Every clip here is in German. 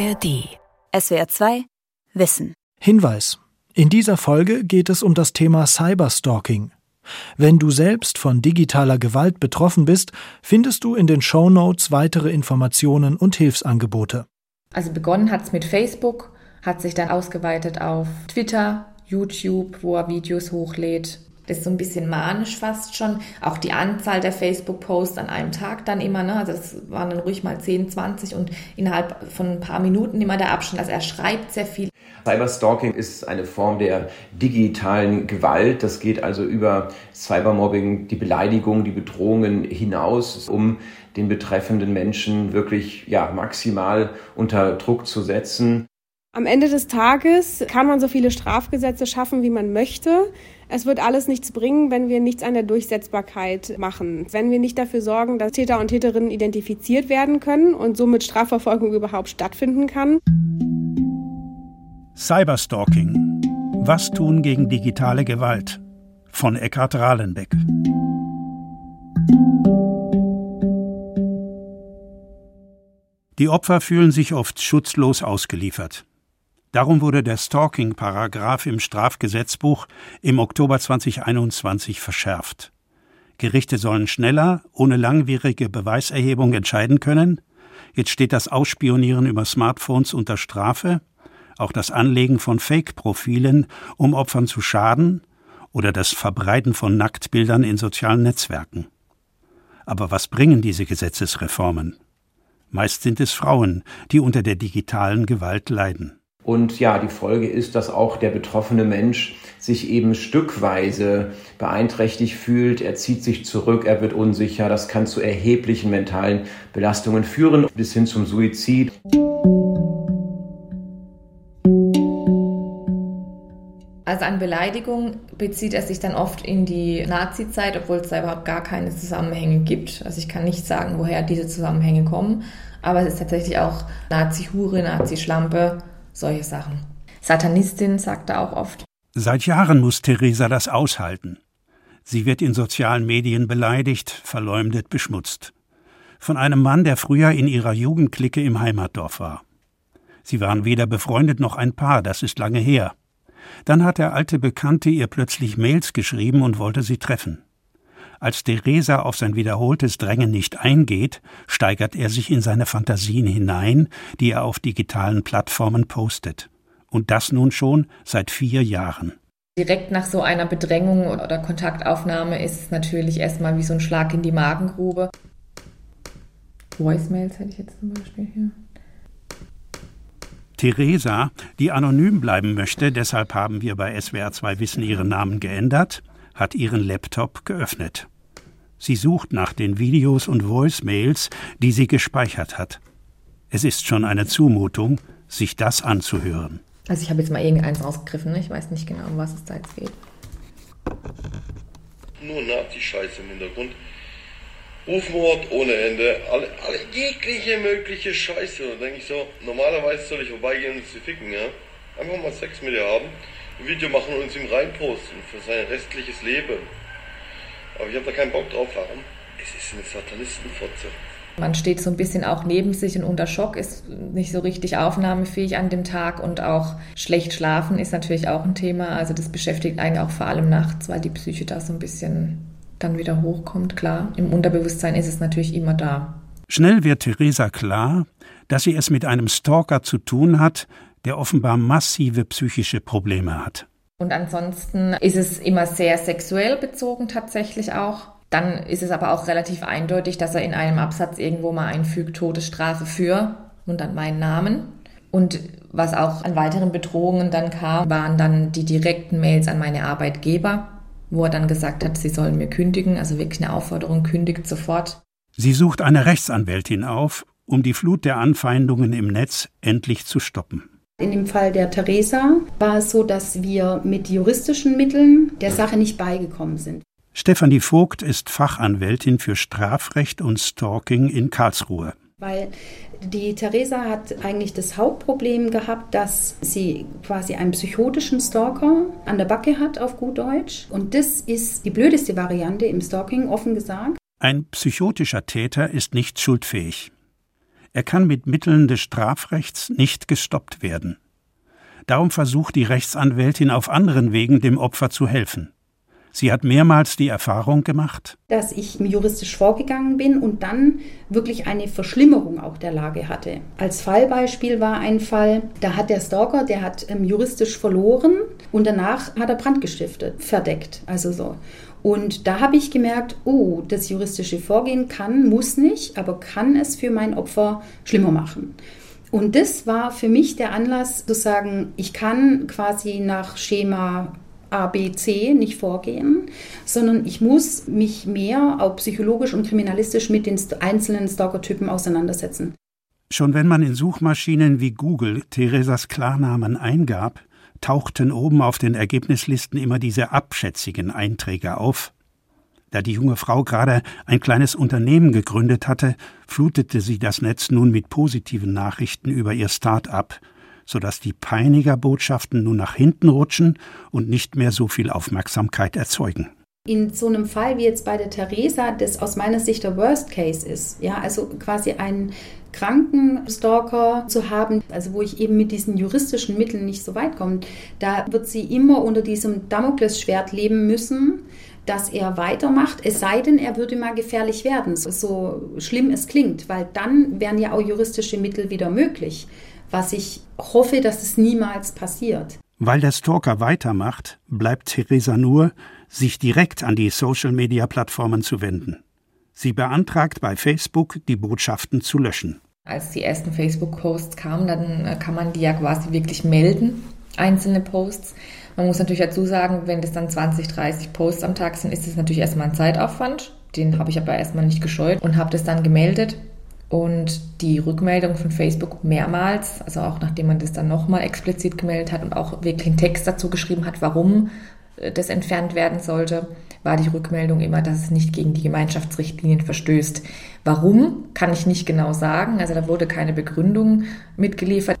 ARD. SWR 2 Wissen. Hinweis. In dieser Folge geht es um das Thema Cyberstalking. Wenn du selbst von digitaler Gewalt betroffen bist, findest du in den Show Notes weitere Informationen und Hilfsangebote. Also begonnen hat es mit Facebook, hat sich dann ausgeweitet auf Twitter, YouTube, wo er Videos hochlädt, das ist so ein bisschen manisch fast schon. Auch die Anzahl der Facebook-Posts an einem Tag dann immer, ne? Also das waren dann ruhig mal 10, 20 und innerhalb von ein paar Minuten immer der Abstand. Also er schreibt sehr viel. Cyberstalking ist eine Form der digitalen Gewalt. Das geht also über Cybermobbing, die Beleidigung, die Bedrohungen hinaus, um den betreffenden Menschen wirklich ja, maximal unter Druck zu setzen. Am Ende des Tages kann man so viele Strafgesetze schaffen, wie man möchte. Es wird alles nichts bringen, wenn wir nichts an der Durchsetzbarkeit machen. Wenn wir nicht dafür sorgen, dass Täter und Täterinnen identifiziert werden können und somit Strafverfolgung überhaupt stattfinden kann. Cyberstalking. Was tun gegen digitale Gewalt? Von Eckhard Rahlenbeck. Die Opfer fühlen sich oft schutzlos ausgeliefert. Darum wurde der Stalking-Paragraph im Strafgesetzbuch im Oktober 2021 verschärft. Gerichte sollen schneller, ohne langwierige Beweiserhebung entscheiden können. Jetzt steht das Ausspionieren über Smartphones unter Strafe, auch das Anlegen von Fake-Profilen, um Opfern zu schaden, oder das Verbreiten von Nacktbildern in sozialen Netzwerken. Aber was bringen diese Gesetzesreformen? Meist sind es Frauen, die unter der digitalen Gewalt leiden. Und ja, die Folge ist, dass auch der betroffene Mensch sich eben stückweise beeinträchtigt fühlt. Er zieht sich zurück, er wird unsicher. Das kann zu erheblichen mentalen Belastungen führen, bis hin zum Suizid. Also an Beleidigung bezieht er sich dann oft in die Nazi-Zeit, obwohl es da überhaupt gar keine Zusammenhänge gibt. Also ich kann nicht sagen, woher diese Zusammenhänge kommen, aber es ist tatsächlich auch Nazi-Hure, Nazi-Schlampe, solche Sachen. Satanistin sagt er auch oft. Seit Jahren muss Theresa das aushalten. Sie wird in sozialen Medien beleidigt, verleumdet, beschmutzt. Von einem Mann, der früher in ihrer Jugendklicke im Heimatdorf war. Sie waren weder befreundet noch ein Paar, das ist lange her. Dann hat der alte Bekannte ihr plötzlich Mails geschrieben und wollte sie treffen. Als Theresa auf sein wiederholtes Drängen nicht eingeht, steigert er sich in seine Fantasien hinein, die er auf digitalen Plattformen postet. Und das nun schon seit vier Jahren. Direkt nach so einer Bedrängung oder Kontaktaufnahme ist es natürlich erstmal wie so ein Schlag in die Magengrube. Voicemails hätte ich jetzt zum Beispiel hier. Theresa, die anonym bleiben möchte, deshalb haben wir bei SWR 2 Wissen ihren Namen geändert, hat ihren Laptop geöffnet. Sie sucht nach den Videos und Voicemails, die sie gespeichert hat. Es ist schon eine Zumutung, sich das anzuhören. Also ich habe jetzt mal irgendeins rausgegriffen, ne? ich weiß nicht genau, um was es da jetzt geht. Nur Nazi-Scheiße im Hintergrund. Rufmord ohne Ende, alle, alle jegliche mögliche Scheiße. Und da denke ich so, normalerweise soll ich vorbeigehen und sie ficken, ja? Einfach mal Sex mit ihr haben, ein Video machen und uns ihm reinposten für sein restliches Leben. Aber ich habe da keinen Bock drauf, warum? Es ist eine Satanistenfotze. Man steht so ein bisschen auch neben sich und unter Schock, ist nicht so richtig aufnahmefähig an dem Tag und auch schlecht schlafen ist natürlich auch ein Thema. Also das beschäftigt eigentlich auch vor allem nachts, weil die Psyche da so ein bisschen dann wieder hochkommt. Klar, im Unterbewusstsein ist es natürlich immer da. Schnell wird Theresa klar, dass sie es mit einem Stalker zu tun hat, der offenbar massive psychische Probleme hat. Und ansonsten ist es immer sehr sexuell bezogen tatsächlich auch. Dann ist es aber auch relativ eindeutig, dass er in einem Absatz irgendwo mal einfügt, Todesstrafe für und dann meinen Namen. Und was auch an weiteren Bedrohungen dann kam, waren dann die direkten Mails an meine Arbeitgeber, wo er dann gesagt hat, sie sollen mir kündigen, also wirklich eine Aufforderung, kündigt sofort. Sie sucht eine Rechtsanwältin auf, um die Flut der Anfeindungen im Netz endlich zu stoppen. In dem Fall der Theresa war es so, dass wir mit juristischen Mitteln der Sache nicht beigekommen sind. Stefanie Vogt ist Fachanwältin für Strafrecht und Stalking in Karlsruhe. Weil die Theresa hat eigentlich das Hauptproblem gehabt, dass sie quasi einen psychotischen Stalker an der Backe hat, auf gut Deutsch. Und das ist die blödeste Variante im Stalking, offen gesagt. Ein psychotischer Täter ist nicht schuldfähig. Er kann mit Mitteln des Strafrechts nicht gestoppt werden. Darum versucht die Rechtsanwältin auf anderen Wegen dem Opfer zu helfen. Sie hat mehrmals die Erfahrung gemacht, dass ich juristisch vorgegangen bin und dann wirklich eine Verschlimmerung auch der Lage hatte. Als Fallbeispiel war ein Fall, da hat der Stalker, der hat ähm, juristisch verloren und danach hat er Brand gestiftet, verdeckt, also so. Und da habe ich gemerkt, oh, das juristische Vorgehen kann, muss nicht, aber kann es für mein Opfer schlimmer machen. Und das war für mich der Anlass zu sagen, ich kann quasi nach Schema A, B, C nicht vorgehen, sondern ich muss mich mehr auch psychologisch und kriminalistisch mit den einzelnen Stalker-Typen auseinandersetzen. Schon wenn man in Suchmaschinen wie Google Theresas Klarnamen eingab, tauchten oben auf den Ergebnislisten immer diese abschätzigen Einträge auf. Da die junge Frau gerade ein kleines Unternehmen gegründet hatte, flutete sie das Netz nun mit positiven Nachrichten über ihr Start-up, sodass die Peinigerbotschaften nun nach hinten rutschen und nicht mehr so viel Aufmerksamkeit erzeugen. In so einem Fall wie jetzt bei der Theresa, das aus meiner Sicht der Worst Case ist, ja, also quasi ein Krankenstalker zu haben, also wo ich eben mit diesen juristischen Mitteln nicht so weit komme, da wird sie immer unter diesem Damoklesschwert leben müssen, dass er weitermacht, es sei denn, er würde mal gefährlich werden, so schlimm es klingt, weil dann wären ja auch juristische Mittel wieder möglich, was ich hoffe, dass es niemals passiert. Weil der Stalker weitermacht, bleibt Theresa nur, sich direkt an die Social-Media-Plattformen zu wenden. Sie beantragt bei Facebook, die Botschaften zu löschen. Als die ersten Facebook-Posts kamen, dann äh, kann man die ja quasi wirklich melden, einzelne Posts. Man muss natürlich dazu sagen, wenn das dann 20, 30 Posts am Tag sind, ist das natürlich erstmal ein Zeitaufwand. Den habe ich aber erstmal nicht gescheut und habe das dann gemeldet. Und die Rückmeldung von Facebook mehrmals, also auch nachdem man das dann nochmal explizit gemeldet hat und auch wirklich einen Text dazu geschrieben hat, warum äh, das entfernt werden sollte, war die Rückmeldung immer, dass es nicht gegen die Gemeinschaftsrichtlinien verstößt. Warum, kann ich nicht genau sagen. Also da wurde keine Begründung mitgeliefert.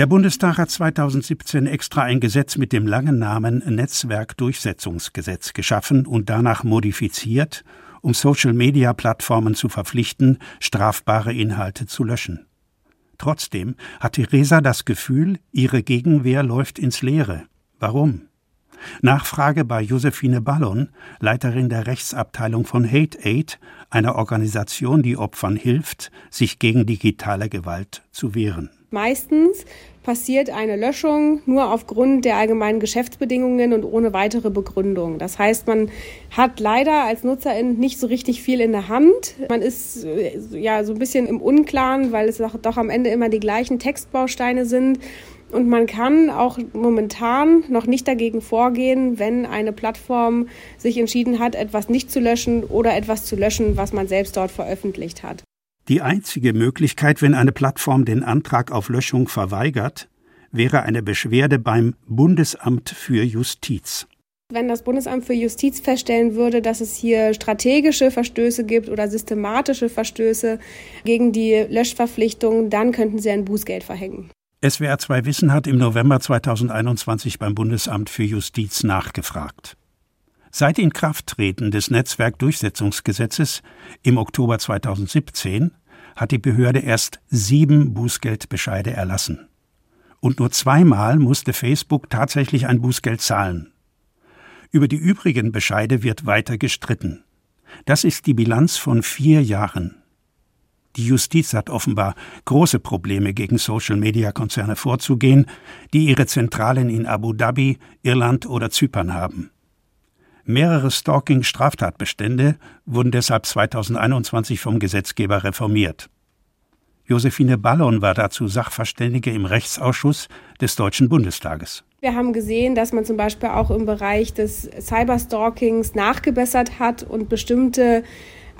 Der Bundestag hat 2017 extra ein Gesetz mit dem langen Namen Netzwerkdurchsetzungsgesetz geschaffen und danach modifiziert, um Social-Media-Plattformen zu verpflichten, strafbare Inhalte zu löschen. Trotzdem hat Theresa das Gefühl, ihre Gegenwehr läuft ins Leere. Warum? Nachfrage bei Josephine Ballon, Leiterin der Rechtsabteilung von Hate Aid, einer Organisation, die Opfern hilft, sich gegen digitale Gewalt zu wehren. Meistens passiert eine Löschung nur aufgrund der allgemeinen Geschäftsbedingungen und ohne weitere Begründung. Das heißt, man hat leider als Nutzerin nicht so richtig viel in der Hand. Man ist äh, ja so ein bisschen im Unklaren, weil es doch am Ende immer die gleichen Textbausteine sind. Und man kann auch momentan noch nicht dagegen vorgehen, wenn eine Plattform sich entschieden hat, etwas nicht zu löschen oder etwas zu löschen, was man selbst dort veröffentlicht hat. Die einzige Möglichkeit, wenn eine Plattform den Antrag auf Löschung verweigert, wäre eine Beschwerde beim Bundesamt für Justiz. Wenn das Bundesamt für Justiz feststellen würde, dass es hier strategische Verstöße gibt oder systematische Verstöße gegen die Löschverpflichtung, dann könnten sie ein Bußgeld verhängen. SWR 2 Wissen hat im November 2021 beim Bundesamt für Justiz nachgefragt. Seit Inkrafttreten des Netzwerkdurchsetzungsgesetzes im Oktober 2017 hat die Behörde erst sieben Bußgeldbescheide erlassen. Und nur zweimal musste Facebook tatsächlich ein Bußgeld zahlen. Über die übrigen Bescheide wird weiter gestritten. Das ist die Bilanz von vier Jahren. Die Justiz hat offenbar große Probleme, gegen Social-Media-Konzerne vorzugehen, die ihre Zentralen in Abu Dhabi, Irland oder Zypern haben. Mehrere Stalking-Straftatbestände wurden deshalb 2021 vom Gesetzgeber reformiert. Josephine Ballon war dazu Sachverständige im Rechtsausschuss des Deutschen Bundestages. Wir haben gesehen, dass man zum Beispiel auch im Bereich des Cyberstalkings nachgebessert hat und bestimmte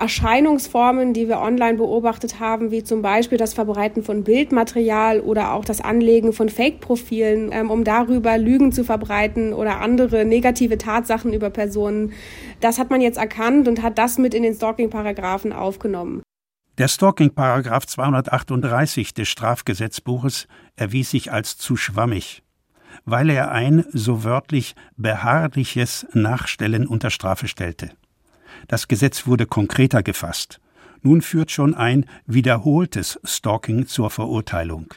Erscheinungsformen, die wir online beobachtet haben, wie zum Beispiel das Verbreiten von Bildmaterial oder auch das Anlegen von Fake-Profilen, ähm, um darüber Lügen zu verbreiten oder andere negative Tatsachen über Personen. Das hat man jetzt erkannt und hat das mit in den Stalking-Paragraphen aufgenommen. Der Stalking-Paragraph 238 des Strafgesetzbuches erwies sich als zu schwammig. weil er ein, so wörtlich, beharrliches Nachstellen unter Strafe stellte. Das Gesetz wurde konkreter gefasst. Nun führt schon ein wiederholtes Stalking zur Verurteilung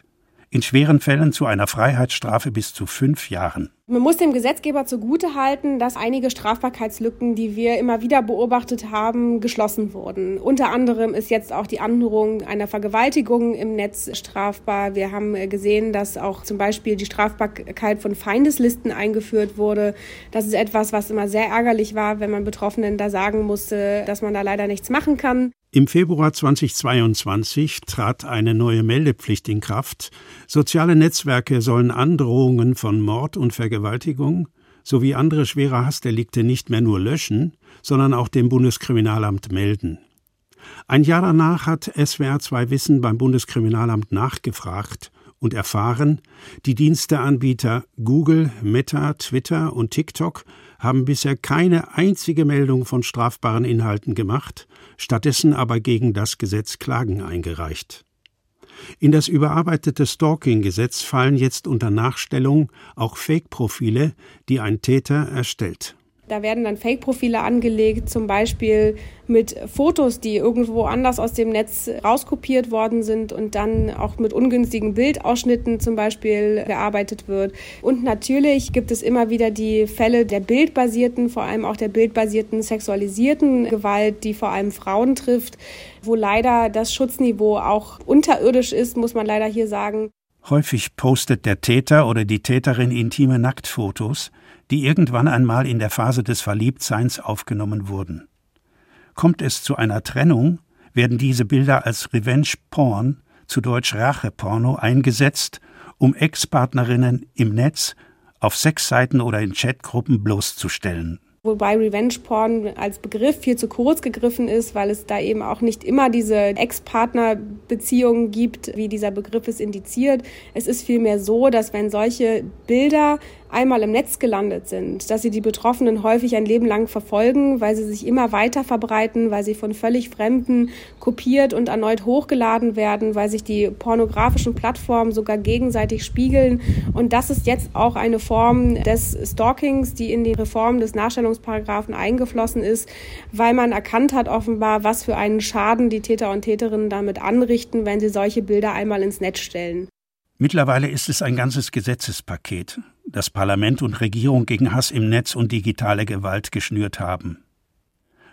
in schweren Fällen zu einer Freiheitsstrafe bis zu fünf Jahren. Man muss dem Gesetzgeber zugutehalten, dass einige Strafbarkeitslücken, die wir immer wieder beobachtet haben, geschlossen wurden. Unter anderem ist jetzt auch die Androhung einer Vergewaltigung im Netz strafbar. Wir haben gesehen, dass auch zum Beispiel die Strafbarkeit von Feindeslisten eingeführt wurde. Das ist etwas, was immer sehr ärgerlich war, wenn man Betroffenen da sagen musste, dass man da leider nichts machen kann. Im Februar 2022 trat eine neue Meldepflicht in Kraft. Soziale Netzwerke sollen Androhungen von Mord und Vergewaltigung sowie andere schwere Hassdelikte nicht mehr nur löschen, sondern auch dem Bundeskriminalamt melden. Ein Jahr danach hat SWR 2 Wissen beim Bundeskriminalamt nachgefragt und erfahren, die Diensteanbieter Google, Meta, Twitter und TikTok haben bisher keine einzige Meldung von strafbaren Inhalten gemacht, stattdessen aber gegen das Gesetz Klagen eingereicht. In das überarbeitete Stalking-Gesetz fallen jetzt unter Nachstellung auch Fake-Profile, die ein Täter erstellt. Da werden dann Fake-Profile angelegt, zum Beispiel mit Fotos, die irgendwo anders aus dem Netz rauskopiert worden sind und dann auch mit ungünstigen Bildausschnitten zum Beispiel gearbeitet wird. Und natürlich gibt es immer wieder die Fälle der bildbasierten, vor allem auch der bildbasierten sexualisierten Gewalt, die vor allem Frauen trifft, wo leider das Schutzniveau auch unterirdisch ist, muss man leider hier sagen. Häufig postet der Täter oder die Täterin intime Nacktfotos, die irgendwann einmal in der Phase des Verliebtseins aufgenommen wurden. Kommt es zu einer Trennung, werden diese Bilder als Revenge Porn, zu Deutsch Racheporno, eingesetzt, um Ex-Partnerinnen im Netz, auf Sexseiten oder in Chatgruppen bloßzustellen. Wobei Revenge Porn als Begriff viel zu kurz gegriffen ist, weil es da eben auch nicht immer diese Ex-Partner-Beziehungen gibt, wie dieser Begriff es indiziert. Es ist vielmehr so, dass wenn solche Bilder einmal im Netz gelandet sind, dass sie die Betroffenen häufig ein Leben lang verfolgen, weil sie sich immer weiter verbreiten, weil sie von völlig Fremden kopiert und erneut hochgeladen werden, weil sich die pornografischen Plattformen sogar gegenseitig spiegeln. Und das ist jetzt auch eine Form des Stalkings, die in die Reform des Nachstellungsparagraphen eingeflossen ist, weil man erkannt hat offenbar, was für einen Schaden die Täter und Täterinnen damit anrichten, wenn sie solche Bilder einmal ins Netz stellen. Mittlerweile ist es ein ganzes Gesetzespaket, das Parlament und Regierung gegen Hass im Netz und digitale Gewalt geschnürt haben.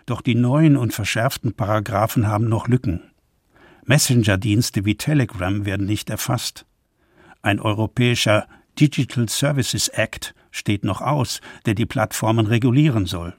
Doch die neuen und verschärften Paragraphen haben noch Lücken. Messenger-Dienste wie Telegram werden nicht erfasst. Ein europäischer Digital Services Act steht noch aus, der die Plattformen regulieren soll.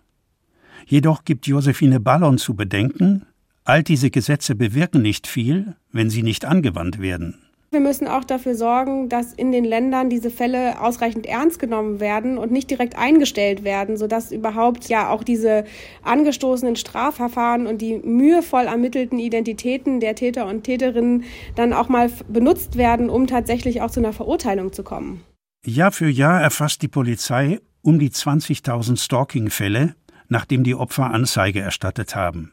Jedoch gibt Josephine Ballon zu bedenken, all diese Gesetze bewirken nicht viel, wenn sie nicht angewandt werden. Wir müssen auch dafür sorgen, dass in den Ländern diese Fälle ausreichend ernst genommen werden und nicht direkt eingestellt werden, sodass überhaupt ja auch diese angestoßenen Strafverfahren und die mühevoll ermittelten Identitäten der Täter und Täterinnen dann auch mal benutzt werden, um tatsächlich auch zu einer Verurteilung zu kommen. Jahr für Jahr erfasst die Polizei um die 20.000 Stalking-Fälle, nachdem die Opfer Anzeige erstattet haben.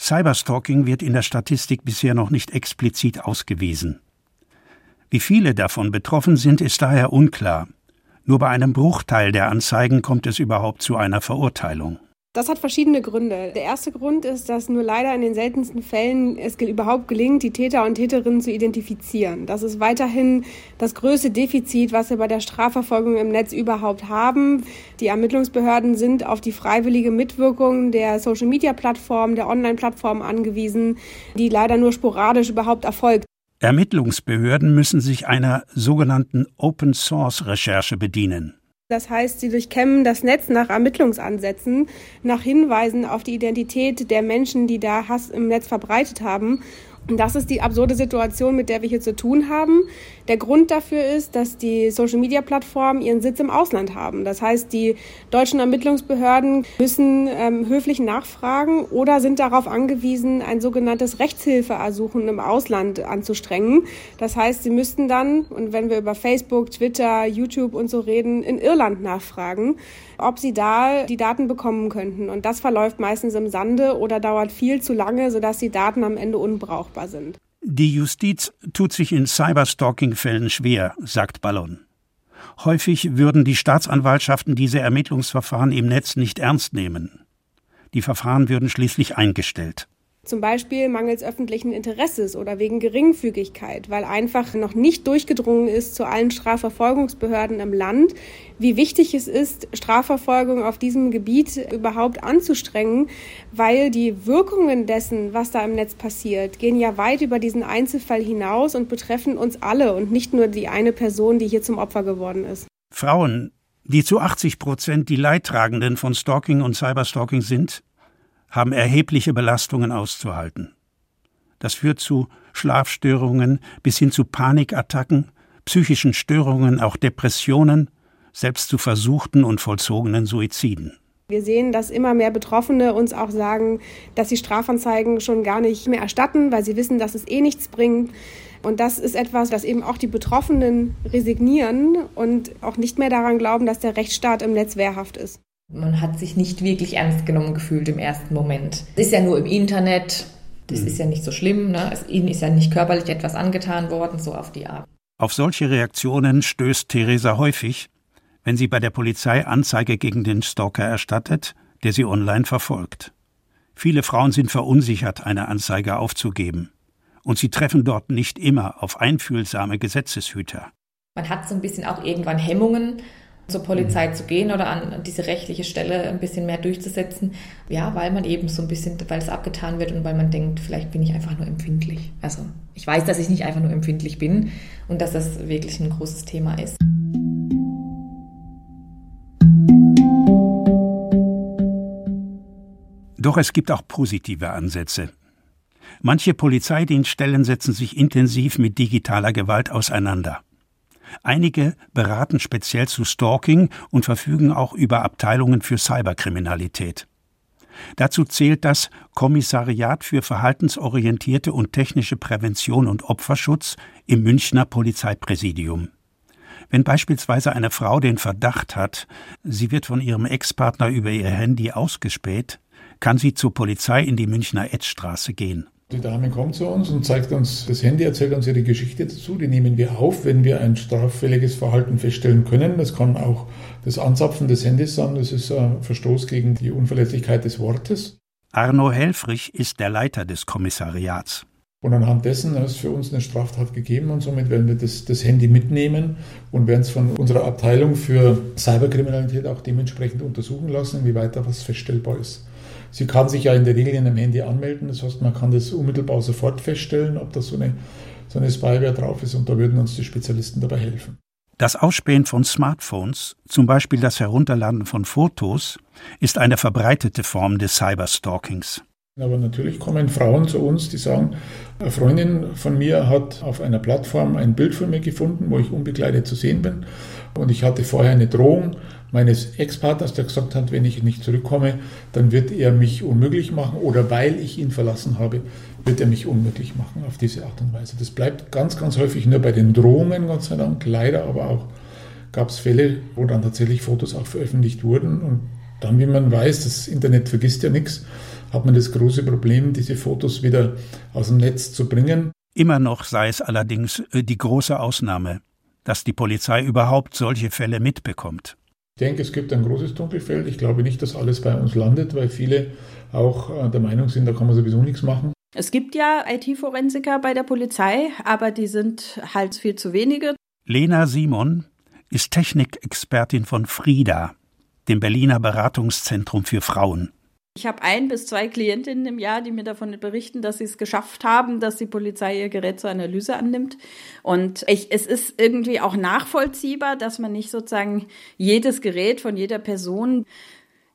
Cyberstalking wird in der Statistik bisher noch nicht explizit ausgewiesen. Wie viele davon betroffen sind, ist daher unklar. Nur bei einem Bruchteil der Anzeigen kommt es überhaupt zu einer Verurteilung. Das hat verschiedene Gründe. Der erste Grund ist, dass nur leider in den seltensten Fällen es überhaupt gelingt, die Täter und Täterinnen zu identifizieren. Das ist weiterhin das größte Defizit, was wir bei der Strafverfolgung im Netz überhaupt haben. Die Ermittlungsbehörden sind auf die freiwillige Mitwirkung der Social-Media-Plattformen, der Online-Plattformen angewiesen, die leider nur sporadisch überhaupt erfolgt. Ermittlungsbehörden müssen sich einer sogenannten Open Source Recherche bedienen. Das heißt, sie durchkämmen das Netz nach Ermittlungsansätzen, nach Hinweisen auf die Identität der Menschen, die da Hass im Netz verbreitet haben das ist die absurde Situation, mit der wir hier zu tun haben. Der Grund dafür ist, dass die Social-Media-Plattformen ihren Sitz im Ausland haben. Das heißt, die deutschen Ermittlungsbehörden müssen ähm, höflich nachfragen oder sind darauf angewiesen, ein sogenanntes Rechtshilfeersuchen im Ausland anzustrengen. Das heißt, sie müssten dann, und wenn wir über Facebook, Twitter, YouTube und so reden, in Irland nachfragen, ob sie da die Daten bekommen könnten. Und das verläuft meistens im Sande oder dauert viel zu lange, sodass die Daten am Ende unbrauchbar sind. Die Justiz tut sich in Cyberstalking-Fällen schwer, sagt Ballon. Häufig würden die Staatsanwaltschaften diese Ermittlungsverfahren im Netz nicht ernst nehmen. Die Verfahren würden schließlich eingestellt. Zum Beispiel mangels öffentlichen Interesses oder wegen Geringfügigkeit, weil einfach noch nicht durchgedrungen ist zu allen Strafverfolgungsbehörden im Land, wie wichtig es ist, Strafverfolgung auf diesem Gebiet überhaupt anzustrengen, weil die Wirkungen dessen, was da im Netz passiert, gehen ja weit über diesen Einzelfall hinaus und betreffen uns alle und nicht nur die eine Person, die hier zum Opfer geworden ist. Frauen, die zu 80 Prozent die Leidtragenden von Stalking und Cyberstalking sind, haben erhebliche Belastungen auszuhalten. Das führt zu Schlafstörungen bis hin zu Panikattacken, psychischen Störungen, auch Depressionen, selbst zu versuchten und vollzogenen Suiziden. Wir sehen, dass immer mehr Betroffene uns auch sagen, dass sie Strafanzeigen schon gar nicht mehr erstatten, weil sie wissen, dass es eh nichts bringt. Und das ist etwas, das eben auch die Betroffenen resignieren und auch nicht mehr daran glauben, dass der Rechtsstaat im Netz wehrhaft ist. Man hat sich nicht wirklich ernst genommen gefühlt im ersten Moment. Es ist ja nur im Internet, das mhm. ist ja nicht so schlimm, ne? Es, ihnen ist ja nicht körperlich etwas angetan worden, so auf die Art. Auf solche Reaktionen stößt Theresa häufig, wenn sie bei der Polizei Anzeige gegen den Stalker erstattet, der sie online verfolgt. Viele Frauen sind verunsichert, eine Anzeige aufzugeben. Und sie treffen dort nicht immer auf einfühlsame Gesetzeshüter. Man hat so ein bisschen auch irgendwann Hemmungen, zur Polizei zu gehen oder an diese rechtliche Stelle ein bisschen mehr durchzusetzen. Ja, weil man eben so ein bisschen, weil es abgetan wird und weil man denkt, vielleicht bin ich einfach nur empfindlich. Also ich weiß, dass ich nicht einfach nur empfindlich bin und dass das wirklich ein großes Thema ist. Doch es gibt auch positive Ansätze. Manche Polizeidienststellen setzen sich intensiv mit digitaler Gewalt auseinander. Einige beraten speziell zu Stalking und verfügen auch über Abteilungen für Cyberkriminalität. Dazu zählt das Kommissariat für verhaltensorientierte und technische Prävention und Opferschutz im Münchner Polizeipräsidium. Wenn beispielsweise eine Frau den Verdacht hat, sie wird von ihrem Ex-Partner über ihr Handy ausgespäht, kann sie zur Polizei in die Münchner Edstraße gehen. Die Dame kommt zu uns und zeigt uns das Handy, erzählt uns ihre Geschichte dazu. Die nehmen wir auf, wenn wir ein straffälliges Verhalten feststellen können. Das kann auch das Anzapfen des Handys sein. Das ist ein Verstoß gegen die Unverletzlichkeit des Wortes. Arno Helfrich ist der Leiter des Kommissariats. Und anhand dessen ist für uns eine Straftat gegeben und somit werden wir das, das Handy mitnehmen und werden es von unserer Abteilung für Cyberkriminalität auch dementsprechend untersuchen lassen, wie weiter was feststellbar ist. Sie kann sich ja in der Regel in einem Handy anmelden, das heißt, man kann das unmittelbar sofort feststellen, ob da so eine, so eine Spyware drauf ist und da würden uns die Spezialisten dabei helfen. Das Ausspähen von Smartphones, zum Beispiel das Herunterladen von Fotos, ist eine verbreitete Form des Cyberstalkings. Aber natürlich kommen Frauen zu uns, die sagen, eine Freundin von mir hat auf einer Plattform ein Bild von mir gefunden, wo ich unbekleidet zu sehen bin. Und ich hatte vorher eine Drohung meines Ex-Partners, der gesagt hat, wenn ich nicht zurückkomme, dann wird er mich unmöglich machen oder weil ich ihn verlassen habe, wird er mich unmöglich machen auf diese Art und Weise. Das bleibt ganz, ganz häufig nur bei den Drohungen, Gott sei Dank. Leider aber auch gab es Fälle, wo dann tatsächlich Fotos auch veröffentlicht wurden. Und dann, wie man weiß, das Internet vergisst ja nichts, hat man das große Problem, diese Fotos wieder aus dem Netz zu bringen. Immer noch sei es allerdings äh, die große Ausnahme, dass die Polizei überhaupt solche Fälle mitbekommt. Ich denke, es gibt ein großes Dunkelfeld. Ich glaube nicht, dass alles bei uns landet, weil viele auch äh, der Meinung sind, da kann man sowieso nichts machen. Es gibt ja IT-Forensiker bei der Polizei, aber die sind halt viel zu wenige. Lena Simon ist Technikexpertin von FRIDA, dem Berliner Beratungszentrum für Frauen. Ich habe ein bis zwei Klientinnen im Jahr, die mir davon berichten, dass sie es geschafft haben, dass die Polizei ihr Gerät zur Analyse annimmt. Und ich, es ist irgendwie auch nachvollziehbar, dass man nicht sozusagen jedes Gerät von jeder Person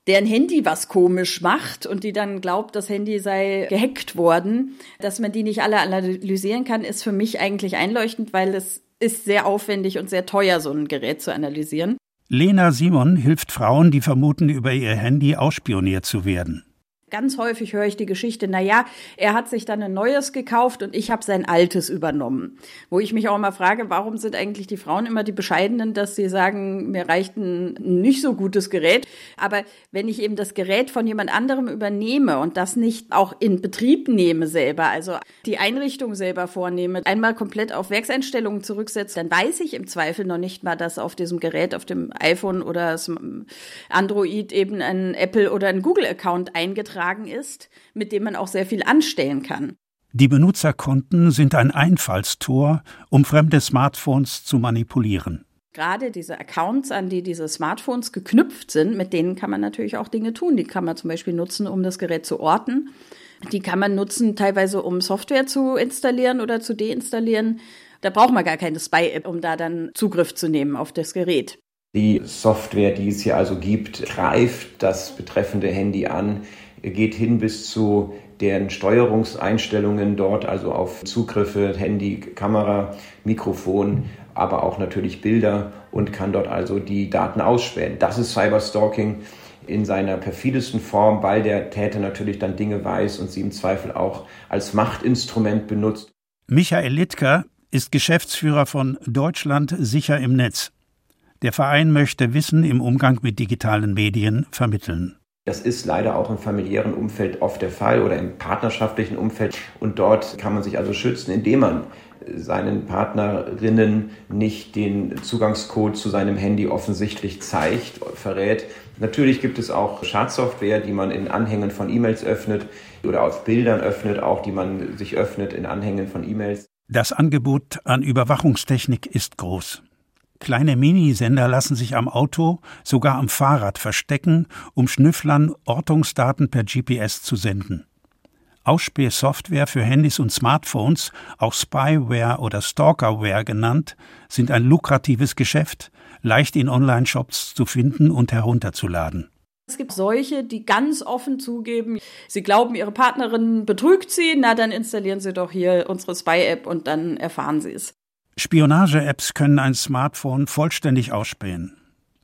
deren Handy was komisch macht und die dann glaubt, das Handy sei gehackt worden, dass man die nicht alle analysieren kann, ist für mich eigentlich einleuchtend, weil es ist sehr aufwendig und sehr teuer, so ein Gerät zu analysieren. Lena Simon hilft Frauen, die vermuten, über ihr Handy ausspioniert zu werden. Ganz häufig höre ich die Geschichte, na ja, er hat sich dann ein neues gekauft und ich habe sein altes übernommen. Wo ich mich auch immer frage, warum sind eigentlich die Frauen immer die Bescheidenen, dass sie sagen, mir reicht ein nicht so gutes Gerät. Aber wenn ich eben das Gerät von jemand anderem übernehme und das nicht auch in Betrieb nehme selber, also die Einrichtung selber vornehme, einmal komplett auf Werkseinstellungen zurücksetze, dann weiß ich im Zweifel noch nicht mal, dass auf diesem Gerät, auf dem iPhone oder Android eben ein Apple oder ein Google-Account eingetragen ist, mit dem man auch sehr viel anstellen kann. Die Benutzerkonten sind ein Einfallstor, um fremde Smartphones zu manipulieren. Gerade diese Accounts, an die diese Smartphones geknüpft sind, mit denen kann man natürlich auch Dinge tun. Die kann man zum Beispiel nutzen, um das Gerät zu orten. Die kann man nutzen, teilweise um Software zu installieren oder zu deinstallieren. Da braucht man gar keine Spy-App, um da dann Zugriff zu nehmen auf das Gerät. Die Software, die es hier also gibt, greift das betreffende Handy an, geht hin bis zu deren Steuerungseinstellungen dort, also auf Zugriffe, Handy, Kamera, Mikrofon, aber auch natürlich Bilder und kann dort also die Daten ausspähen. Das ist Cyberstalking in seiner perfidesten Form, weil der Täter natürlich dann Dinge weiß und sie im Zweifel auch als Machtinstrument benutzt. Michael Littker ist Geschäftsführer von Deutschland sicher im Netz. Der Verein möchte Wissen im Umgang mit digitalen Medien vermitteln. Das ist leider auch im familiären Umfeld oft der Fall oder im partnerschaftlichen Umfeld. Und dort kann man sich also schützen, indem man seinen Partnerinnen nicht den Zugangscode zu seinem Handy offensichtlich zeigt, verrät. Natürlich gibt es auch Schadsoftware, die man in Anhängen von E-Mails öffnet oder auf Bildern öffnet, auch die man sich öffnet in Anhängen von E-Mails. Das Angebot an Überwachungstechnik ist groß. Kleine Minisender lassen sich am Auto, sogar am Fahrrad verstecken, um Schnüfflern Ortungsdaten per GPS zu senden. Ausspähsoftware für Handys und Smartphones, auch Spyware oder Stalkerware genannt, sind ein lukratives Geschäft, leicht in Online-Shops zu finden und herunterzuladen. Es gibt solche, die ganz offen zugeben, sie glauben, ihre Partnerin betrügt sie, na dann installieren sie doch hier unsere Spy-App und dann erfahren sie es. Spionage-Apps können ein Smartphone vollständig ausspähen.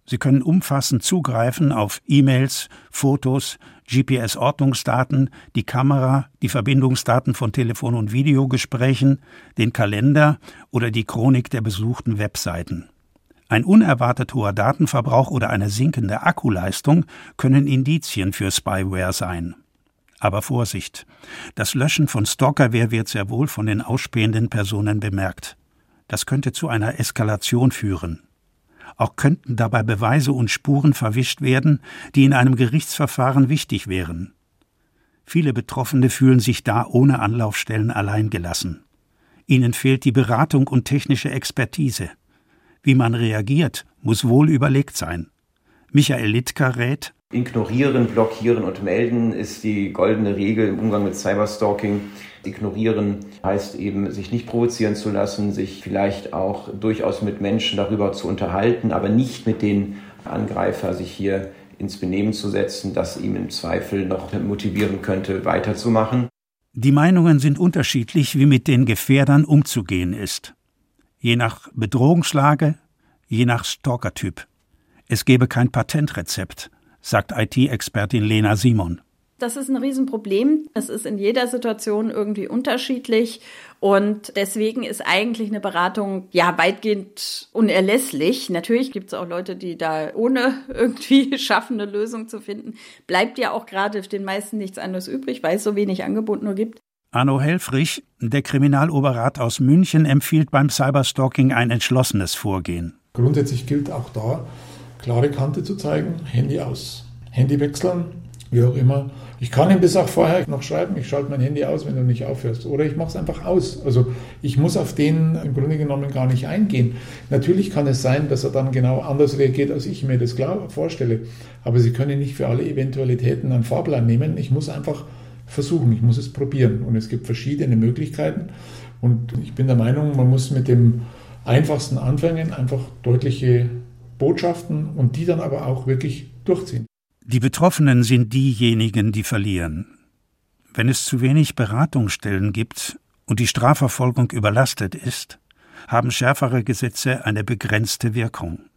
Sie können umfassend zugreifen auf E-Mails, Fotos, GPS-Ortungsdaten, die Kamera, die Verbindungsdaten von Telefon- und Videogesprächen, den Kalender oder die Chronik der besuchten Webseiten. Ein unerwartet hoher Datenverbrauch oder eine sinkende Akkuleistung können Indizien für Spyware sein. Aber Vorsicht! Das Löschen von Stalkerware wird sehr wohl von den ausspähenden Personen bemerkt. Das könnte zu einer Eskalation führen. Auch könnten dabei Beweise und Spuren verwischt werden, die in einem Gerichtsverfahren wichtig wären. Viele Betroffene fühlen sich da ohne Anlaufstellen alleingelassen. Ihnen fehlt die Beratung und technische Expertise. Wie man reagiert, muss wohl überlegt sein. Michael Littker rät, Ignorieren, blockieren und melden ist die goldene Regel im Umgang mit Cyberstalking. Ignorieren heißt eben, sich nicht provozieren zu lassen, sich vielleicht auch durchaus mit Menschen darüber zu unterhalten, aber nicht mit den Angreifer sich hier ins Benehmen zu setzen, das ihm im Zweifel noch motivieren könnte, weiterzumachen. Die Meinungen sind unterschiedlich, wie mit den Gefährdern umzugehen ist. Je nach Bedrohungslage, je nach Stalkertyp. Es gebe kein Patentrezept sagt IT-Expertin Lena Simon. Das ist ein Riesenproblem. Es ist in jeder Situation irgendwie unterschiedlich und deswegen ist eigentlich eine Beratung ja weitgehend unerlässlich. Natürlich gibt es auch Leute, die da ohne irgendwie schaffen, eine Lösung zu finden. Bleibt ja auch gerade den meisten nichts anderes übrig, weil es so wenig Angebot nur gibt. Arno Helfrich, der Kriminaloberrat aus München, empfiehlt beim Cyberstalking ein entschlossenes Vorgehen. Grundsätzlich gilt auch da, klare Kante zu zeigen, Handy aus. Handy wechseln, wie auch immer. Ich kann ihm das auch vorher noch schreiben, ich schalte mein Handy aus, wenn du nicht aufhörst. Oder ich mache es einfach aus. Also ich muss auf den im Grunde genommen gar nicht eingehen. Natürlich kann es sein, dass er dann genau anders reagiert, als ich mir das klar vorstelle. Aber Sie können nicht für alle Eventualitäten einen Fahrplan nehmen. Ich muss einfach versuchen, ich muss es probieren. Und es gibt verschiedene Möglichkeiten. Und ich bin der Meinung, man muss mit dem einfachsten anfangen, einfach deutliche Botschaften und die dann aber auch wirklich durchziehen. Die Betroffenen sind diejenigen, die verlieren. Wenn es zu wenig Beratungsstellen gibt und die Strafverfolgung überlastet ist, haben schärfere Gesetze eine begrenzte Wirkung.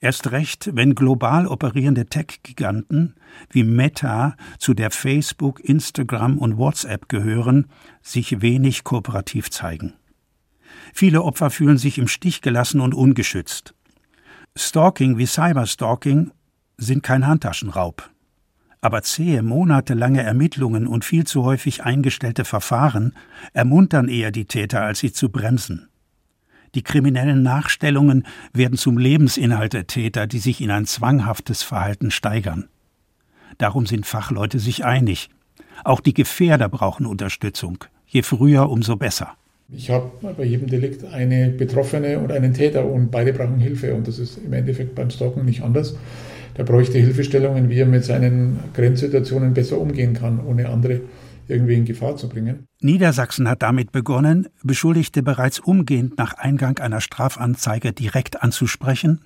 Erst recht, wenn global operierende Tech-Giganten wie Meta, zu der Facebook, Instagram und WhatsApp gehören, sich wenig kooperativ zeigen. Viele Opfer fühlen sich im Stich gelassen und ungeschützt. Stalking wie Cyberstalking sind kein Handtaschenraub. Aber zähe, monatelange Ermittlungen und viel zu häufig eingestellte Verfahren ermuntern eher die Täter, als sie zu bremsen. Die kriminellen Nachstellungen werden zum Lebensinhalt der Täter, die sich in ein zwanghaftes Verhalten steigern. Darum sind Fachleute sich einig. Auch die Gefährder brauchen Unterstützung. Je früher, umso besser. Ich habe bei jedem Delikt eine Betroffene und einen Täter und beide brauchen Hilfe. Und das ist im Endeffekt beim Stalken nicht anders. Der bräuchte Hilfestellungen, wie er mit seinen Grenzsituationen besser umgehen kann, ohne andere irgendwie in Gefahr zu bringen. Niedersachsen hat damit begonnen, Beschuldigte bereits umgehend nach Eingang einer Strafanzeige direkt anzusprechen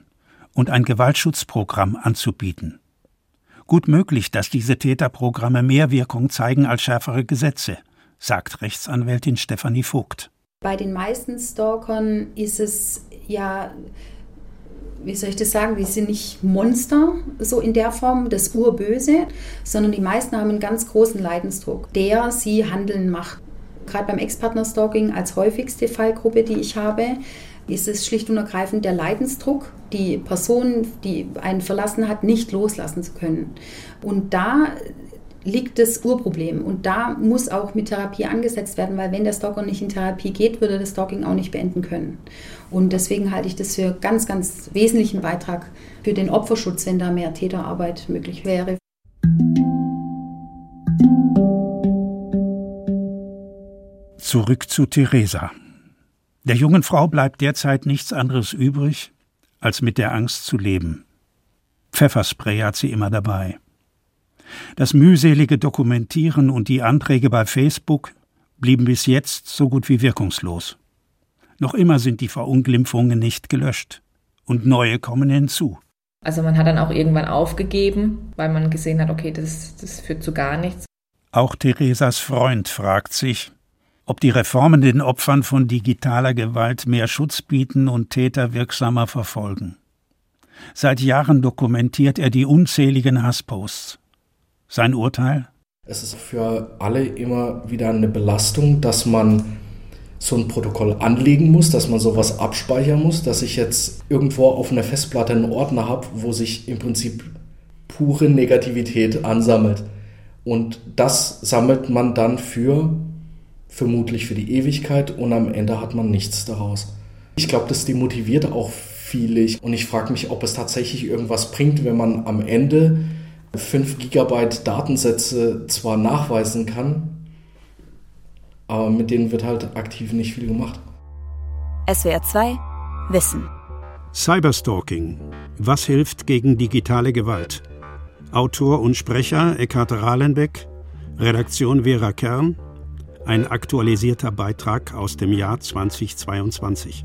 und ein Gewaltschutzprogramm anzubieten. Gut möglich, dass diese Täterprogramme mehr Wirkung zeigen als schärfere Gesetze, sagt Rechtsanwältin Stefanie Vogt. Bei den meisten Stalkern ist es ja wie soll ich das sagen, die sind nicht Monster, so in der Form, das Urböse, sondern die meisten haben einen ganz großen Leidensdruck, der sie handeln macht. Gerade beim Ex-Partner-Stalking als häufigste Fallgruppe, die ich habe, ist es schlicht und ergreifend der Leidensdruck, die Person, die einen verlassen hat, nicht loslassen zu können. Und da liegt das Urproblem. Und da muss auch mit Therapie angesetzt werden, weil wenn der Stalker nicht in Therapie geht, würde das Stalking auch nicht beenden können. Und deswegen halte ich das für ganz, ganz wesentlichen Beitrag für den Opferschutz, wenn da mehr Täterarbeit möglich wäre. Zurück zu Theresa. Der jungen Frau bleibt derzeit nichts anderes übrig, als mit der Angst zu leben. Pfefferspray hat sie immer dabei. Das mühselige Dokumentieren und die Anträge bei Facebook blieben bis jetzt so gut wie wirkungslos. Noch immer sind die Verunglimpfungen nicht gelöscht und neue kommen hinzu. Also man hat dann auch irgendwann aufgegeben, weil man gesehen hat, okay, das, das führt zu gar nichts. Auch Theresas Freund fragt sich, ob die Reformen den Opfern von digitaler Gewalt mehr Schutz bieten und Täter wirksamer verfolgen. Seit Jahren dokumentiert er die unzähligen Hassposts. Sein Urteil? Es ist für alle immer wieder eine Belastung, dass man so ein Protokoll anlegen muss, dass man sowas abspeichern muss, dass ich jetzt irgendwo auf einer Festplatte einen Ordner habe, wo sich im Prinzip pure Negativität ansammelt. Und das sammelt man dann für vermutlich für die Ewigkeit und am Ende hat man nichts daraus. Ich glaube, das demotiviert auch viele und ich frage mich, ob es tatsächlich irgendwas bringt, wenn man am Ende 5 Gigabyte Datensätze zwar nachweisen kann, aber mit denen wird halt aktiv nicht viel gemacht. SWR 2 Wissen. Cyberstalking. Was hilft gegen digitale Gewalt? Autor und Sprecher Eckhard Rahlenbeck, Redaktion Vera Kern, ein aktualisierter Beitrag aus dem Jahr 2022.